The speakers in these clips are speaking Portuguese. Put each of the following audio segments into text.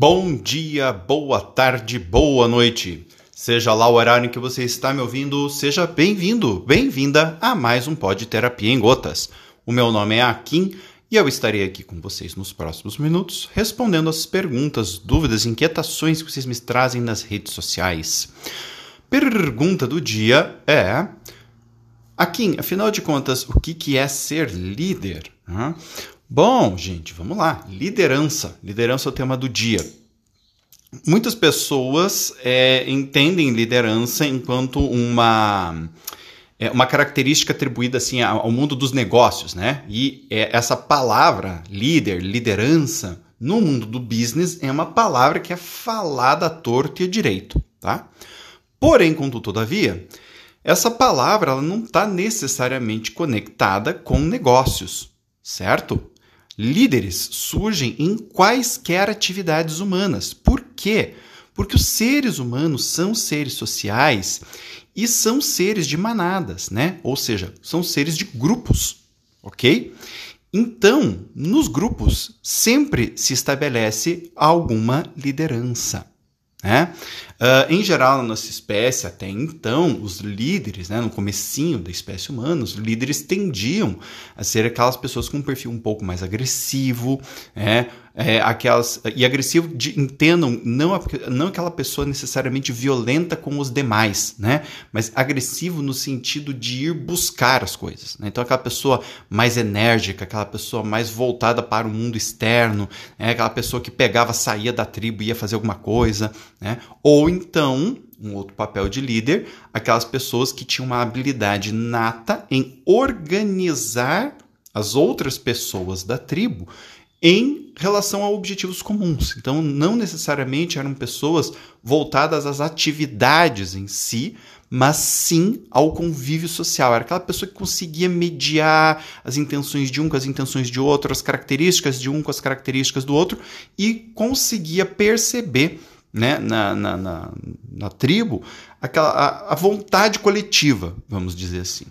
Bom dia, boa tarde, boa noite. Seja lá o horário em que você está me ouvindo, seja bem-vindo, bem-vinda a mais um Pod Terapia em Gotas. O meu nome é Akin e eu estarei aqui com vocês nos próximos minutos, respondendo as perguntas, dúvidas, inquietações que vocês me trazem nas redes sociais. Pergunta do dia é: Akin, afinal de contas, o que é ser líder? Bom, gente, vamos lá. Liderança. Liderança é o tema do dia. Muitas pessoas é, entendem liderança enquanto uma, é, uma característica atribuída assim ao mundo dos negócios, né? E é, essa palavra líder, liderança, no mundo do business é uma palavra que é falada à torto e à direito, tá? Porém, contudo, todavia, essa palavra ela não está necessariamente conectada com negócios, certo? Líderes surgem em quaisquer atividades humanas. Por quê? Porque os seres humanos são seres sociais e são seres de manadas, né? Ou seja, são seres de grupos, ok? Então, nos grupos sempre se estabelece alguma liderança. Né? Uh, em geral, na nossa espécie, até então, os líderes, né, no comecinho da espécie humana, os líderes tendiam a ser aquelas pessoas com um perfil um pouco mais agressivo, né, é, aquelas e agressivo de, entendam não não aquela pessoa necessariamente violenta com os demais, né? Mas agressivo no sentido de ir buscar as coisas. Né? Então aquela pessoa mais enérgica, aquela pessoa mais voltada para o mundo externo, né? aquela pessoa que pegava, saía da tribo e ia fazer alguma coisa, né? Ou então um outro papel de líder, aquelas pessoas que tinham uma habilidade nata em organizar as outras pessoas da tribo em relação a objetivos comuns. Então, não necessariamente eram pessoas voltadas às atividades em si, mas sim ao convívio social. Era aquela pessoa que conseguia mediar as intenções de um com as intenções de outro, as características de um com as características do outro, e conseguia perceber né, na, na, na, na tribo aquela, a, a vontade coletiva, vamos dizer assim.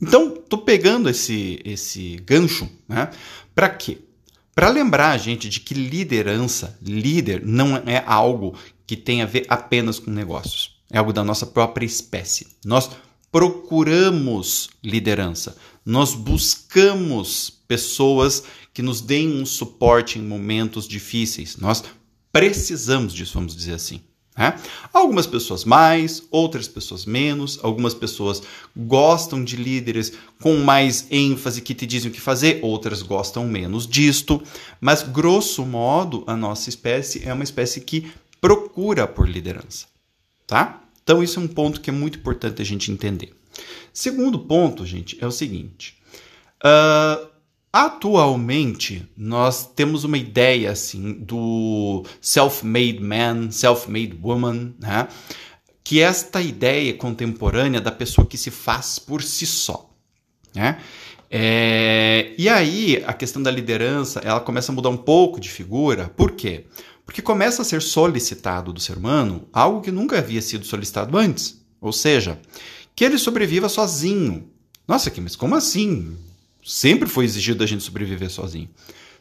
Então, estou pegando esse, esse gancho né, para quê? Para lembrar a gente de que liderança, líder, não é algo que tem a ver apenas com negócios. É algo da nossa própria espécie. Nós procuramos liderança. Nós buscamos pessoas que nos deem um suporte em momentos difíceis. Nós precisamos disso, vamos dizer assim. Né? Algumas pessoas mais, outras pessoas menos, algumas pessoas gostam de líderes com mais ênfase que te dizem o que fazer, outras gostam menos disto, mas grosso modo a nossa espécie é uma espécie que procura por liderança, tá? Então isso é um ponto que é muito importante a gente entender. Segundo ponto, gente, é o seguinte: uh, Atualmente, nós temos uma ideia assim do self-made man, self-made woman, né? que é esta ideia contemporânea da pessoa que se faz por si só. Né? É, e aí a questão da liderança ela começa a mudar um pouco de figura. Por quê? Porque começa a ser solicitado do ser humano algo que nunca havia sido solicitado antes. Ou seja, que ele sobreviva sozinho. Nossa, mas como assim? Sempre foi exigido da gente sobreviver sozinho.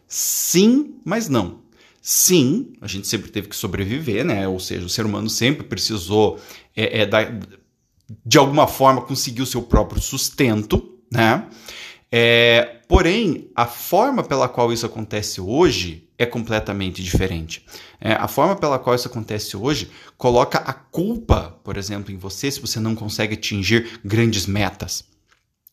Sim, mas não. Sim, a gente sempre teve que sobreviver, né? Ou seja, o ser humano sempre precisou, é, é, da, de alguma forma, conseguir o seu próprio sustento, né? É, porém, a forma pela qual isso acontece hoje é completamente diferente. É, a forma pela qual isso acontece hoje coloca a culpa, por exemplo, em você se você não consegue atingir grandes metas.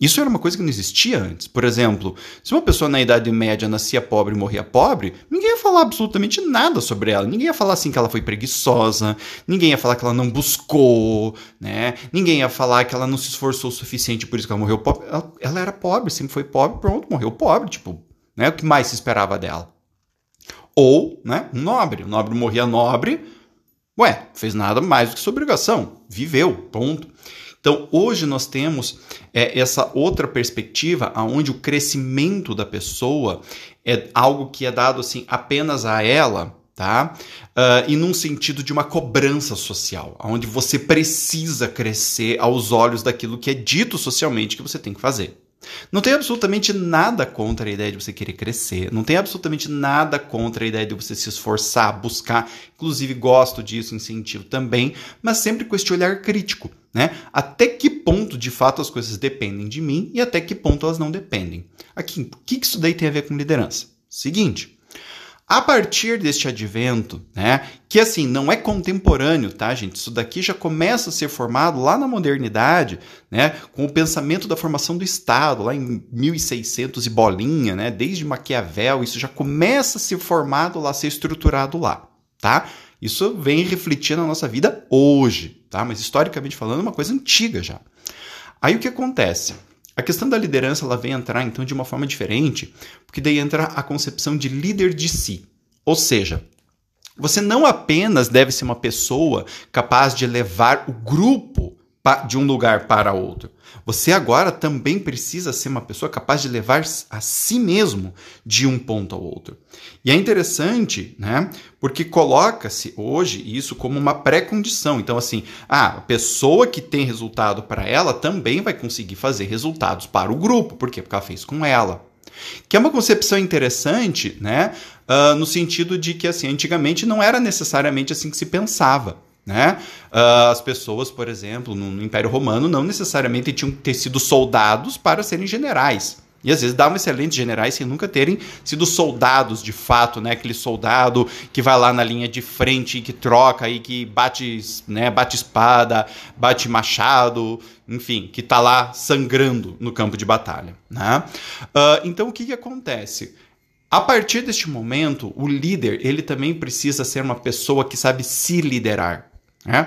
Isso era uma coisa que não existia antes. Por exemplo, se uma pessoa na Idade Média nascia pobre e morria pobre, ninguém ia falar absolutamente nada sobre ela. Ninguém ia falar assim que ela foi preguiçosa, ninguém ia falar que ela não buscou, né? Ninguém ia falar que ela não se esforçou o suficiente por isso que ela morreu pobre. Ela, ela era pobre, sempre foi pobre, pronto, morreu pobre, tipo, né? O que mais se esperava dela? Ou, né, um nobre. O nobre morria nobre, ué, fez nada mais do que sua obrigação, viveu, ponto. Então, hoje nós temos é, essa outra perspectiva, onde o crescimento da pessoa é algo que é dado assim apenas a ela, tá? Uh, e num sentido de uma cobrança social, onde você precisa crescer aos olhos daquilo que é dito socialmente que você tem que fazer. Não tem absolutamente nada contra a ideia de você querer crescer, não tem absolutamente nada contra a ideia de você se esforçar, buscar. Inclusive, gosto disso, incentivo também, mas sempre com este olhar crítico, né? Até que ponto de fato as coisas dependem de mim e até que ponto elas não dependem. Aqui, o que isso daí tem a ver com liderança? Seguinte. A partir deste advento, né, que assim não é contemporâneo, tá, gente? Isso daqui já começa a ser formado lá na modernidade, né, com o pensamento da formação do Estado, lá em 1600 e bolinha, né, desde Maquiavel, isso já começa a ser formado lá, a ser estruturado lá, tá? Isso vem refletir na nossa vida hoje, tá? Mas historicamente falando, é uma coisa antiga já. Aí o que acontece? A questão da liderança ela vem entrar então de uma forma diferente, porque daí entra a concepção de líder de si. Ou seja, você não apenas deve ser uma pessoa capaz de levar o grupo de um lugar para outro. Você agora também precisa ser uma pessoa capaz de levar a si mesmo de um ponto ao outro. E é interessante, né? Porque coloca-se hoje isso como uma pré-condição. Então, assim, ah, a pessoa que tem resultado para ela também vai conseguir fazer resultados para o grupo. Por quê? Porque ela fez com ela. Que é uma concepção interessante, né? Uh, no sentido de que, assim, antigamente não era necessariamente assim que se pensava. Né? Uh, as pessoas, por exemplo, no, Império Romano, não necessariamente tinham que ter sido soldados para serem generais. E às vezes davam excelentes generais sem nunca terem sido soldados de fato, né? Aquele soldado que vai lá na linha de frente, que troca e que bate, né? bate espada, bate machado, enfim, que está lá sangrando no campo de batalha. Né? Uh, então o que, que acontece? A partir deste momento, o líder ele também precisa ser uma pessoa que sabe se liderar. Né?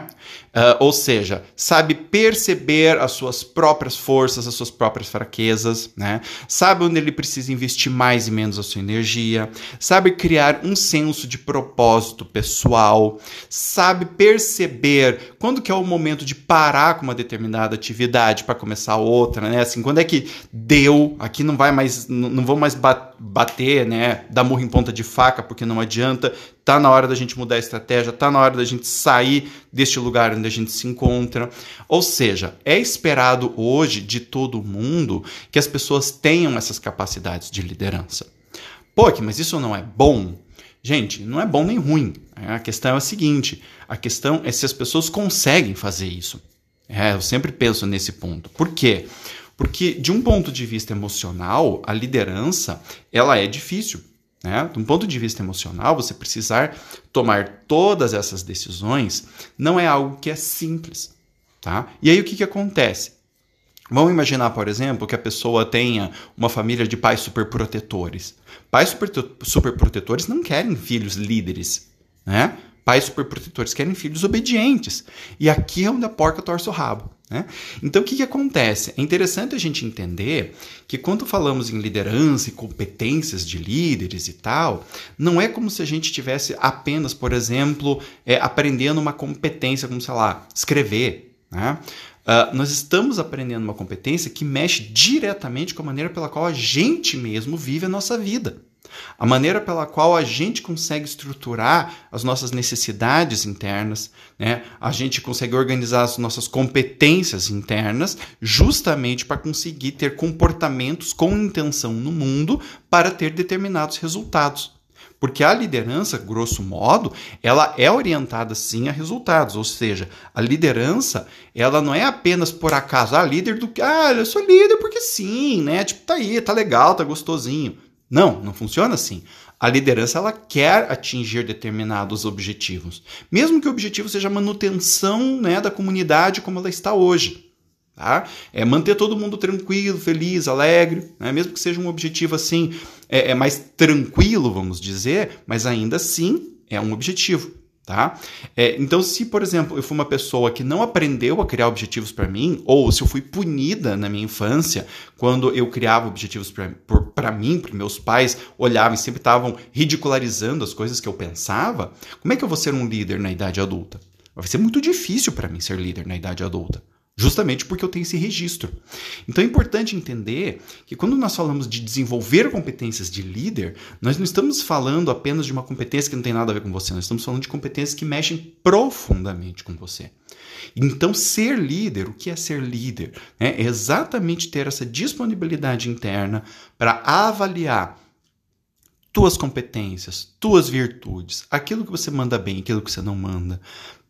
Uh, ou seja, sabe perceber as suas próprias forças, as suas próprias fraquezas, né? sabe onde ele precisa investir mais e menos a sua energia, sabe criar um senso de propósito pessoal, sabe perceber quando que é o momento de parar com uma determinada atividade para começar outra, né? Assim, quando é que deu, aqui não vai mais, não vou mais bater, né? Dar murro em ponta de faca porque não adianta, tá na hora da gente mudar a estratégia, tá na hora da gente sair deste lugar onde a gente se encontra. Ou seja, é esperado hoje de todo mundo que as pessoas tenham essas capacidades de liderança. Pô, mas isso não é bom? Gente, não é bom nem ruim. A questão é a seguinte: a questão é se as pessoas conseguem fazer isso. É, eu sempre penso nesse ponto. Por quê? Porque de um ponto de vista emocional, a liderança ela é difícil. Né? De um ponto de vista emocional, você precisar tomar todas essas decisões não é algo que é simples. Tá? E aí o que, que acontece? Vamos imaginar, por exemplo, que a pessoa tenha uma família de pais superprotetores. Pais superprotetores não querem filhos líderes, né? Pais superprotetores querem filhos obedientes. E aqui é onde a porca torce o rabo. Né? Então, o que, que acontece? É interessante a gente entender que quando falamos em liderança e competências de líderes e tal, não é como se a gente tivesse apenas, por exemplo, é, aprendendo uma competência como, sei lá, escrever. Né? Uh, nós estamos aprendendo uma competência que mexe diretamente com a maneira pela qual a gente mesmo vive a nossa vida. A maneira pela qual a gente consegue estruturar as nossas necessidades internas, né? a gente consegue organizar as nossas competências internas, justamente para conseguir ter comportamentos com intenção no mundo para ter determinados resultados. Porque a liderança, grosso modo, ela é orientada sim a resultados, ou seja, a liderança, ela não é apenas por acaso, ah, líder do que, ah, eu sou líder porque sim, né? Tipo, tá aí, tá legal, tá gostosinho. Não, não funciona assim. A liderança ela quer atingir determinados objetivos, mesmo que o objetivo seja a manutenção né, da comunidade como ela está hoje. Tá? É manter todo mundo tranquilo, feliz, alegre, né? mesmo que seja um objetivo assim é, é mais tranquilo, vamos dizer, mas ainda assim é um objetivo. Tá? É, então, se, por exemplo, eu fui uma pessoa que não aprendeu a criar objetivos para mim, ou se eu fui punida na minha infância quando eu criava objetivos para mim, para meus pais olhavam e sempre estavam ridicularizando as coisas que eu pensava, como é que eu vou ser um líder na idade adulta? Vai ser muito difícil para mim ser líder na idade adulta. Justamente porque eu tenho esse registro. Então é importante entender que quando nós falamos de desenvolver competências de líder, nós não estamos falando apenas de uma competência que não tem nada a ver com você, nós estamos falando de competências que mexem profundamente com você. Então, ser líder, o que é ser líder? É exatamente ter essa disponibilidade interna para avaliar tuas competências, tuas virtudes, aquilo que você manda bem, aquilo que você não manda,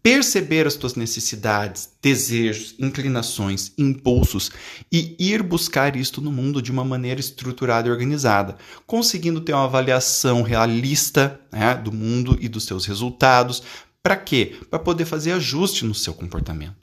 perceber as tuas necessidades, desejos, inclinações, impulsos e ir buscar isto no mundo de uma maneira estruturada e organizada, conseguindo ter uma avaliação realista né, do mundo e dos seus resultados. Para quê? Para poder fazer ajuste no seu comportamento.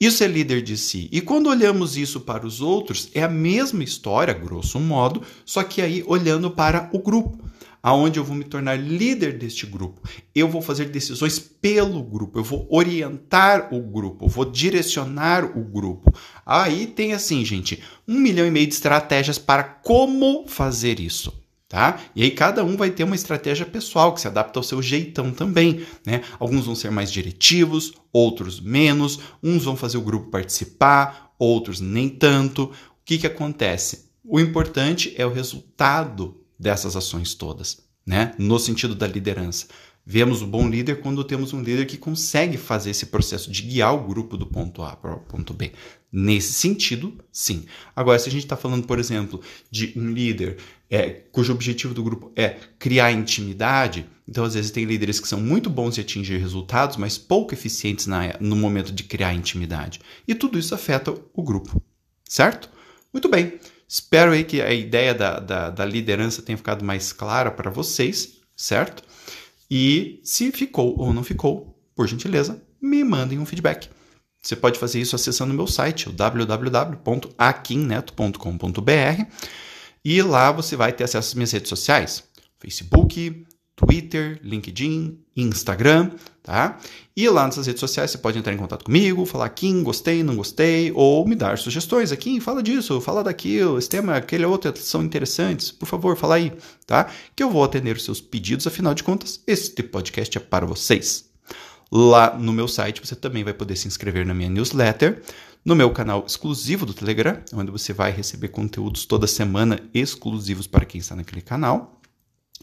Isso é líder de si. E quando olhamos isso para os outros, é a mesma história, grosso modo, só que aí olhando para o grupo aonde eu vou me tornar líder deste grupo. Eu vou fazer decisões pelo grupo, eu vou orientar o grupo, eu vou direcionar o grupo. Aí tem assim, gente, um milhão e meio de estratégias para como fazer isso. Tá? E aí cada um vai ter uma estratégia pessoal que se adapta ao seu jeitão também, né? Alguns vão ser mais diretivos, outros menos, uns vão fazer o grupo participar, outros nem tanto. O que que acontece? O importante é o resultado dessas ações todas, né? No sentido da liderança. Vemos o bom líder quando temos um líder que consegue fazer esse processo de guiar o grupo do ponto A para o ponto B. Nesse sentido, sim. Agora, se a gente está falando, por exemplo, de um líder é, cujo objetivo do grupo é criar intimidade, então às vezes tem líderes que são muito bons em atingir resultados, mas pouco eficientes na, no momento de criar intimidade. E tudo isso afeta o grupo, certo? Muito bem. Espero aí que a ideia da, da, da liderança tenha ficado mais clara para vocês, certo? E se ficou ou não ficou, por gentileza, me mandem um feedback. Você pode fazer isso acessando o meu site, www.aquinneto.com.br, e lá você vai ter acesso às minhas redes sociais, Facebook, Twitter, LinkedIn, Instagram, tá? E lá nessas redes sociais você pode entrar em contato comigo, falar Kim, gostei, não gostei, ou me dar sugestões aqui, fala disso, fala daquilo, esse tema, aquele outro são interessantes, por favor, fala aí, tá? Que eu vou atender os seus pedidos, afinal de contas, este podcast é para vocês. Lá no meu site você também vai poder se inscrever na minha newsletter, no meu canal exclusivo do Telegram, onde você vai receber conteúdos toda semana exclusivos para quem está naquele canal.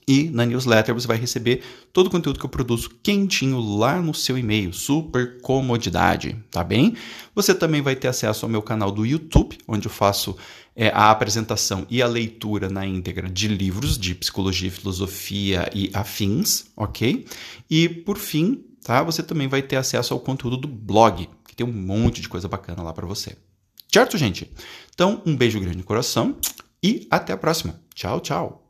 E na newsletter você vai receber todo o conteúdo que eu produzo quentinho lá no seu e-mail, super comodidade, tá bem? Você também vai ter acesso ao meu canal do YouTube, onde eu faço é, a apresentação e a leitura na íntegra de livros de psicologia, filosofia e afins, ok? E por fim, tá? Você também vai ter acesso ao conteúdo do blog, que tem um monte de coisa bacana lá para você. Certo, gente? Então, um beijo grande no coração e até a próxima. Tchau, tchau.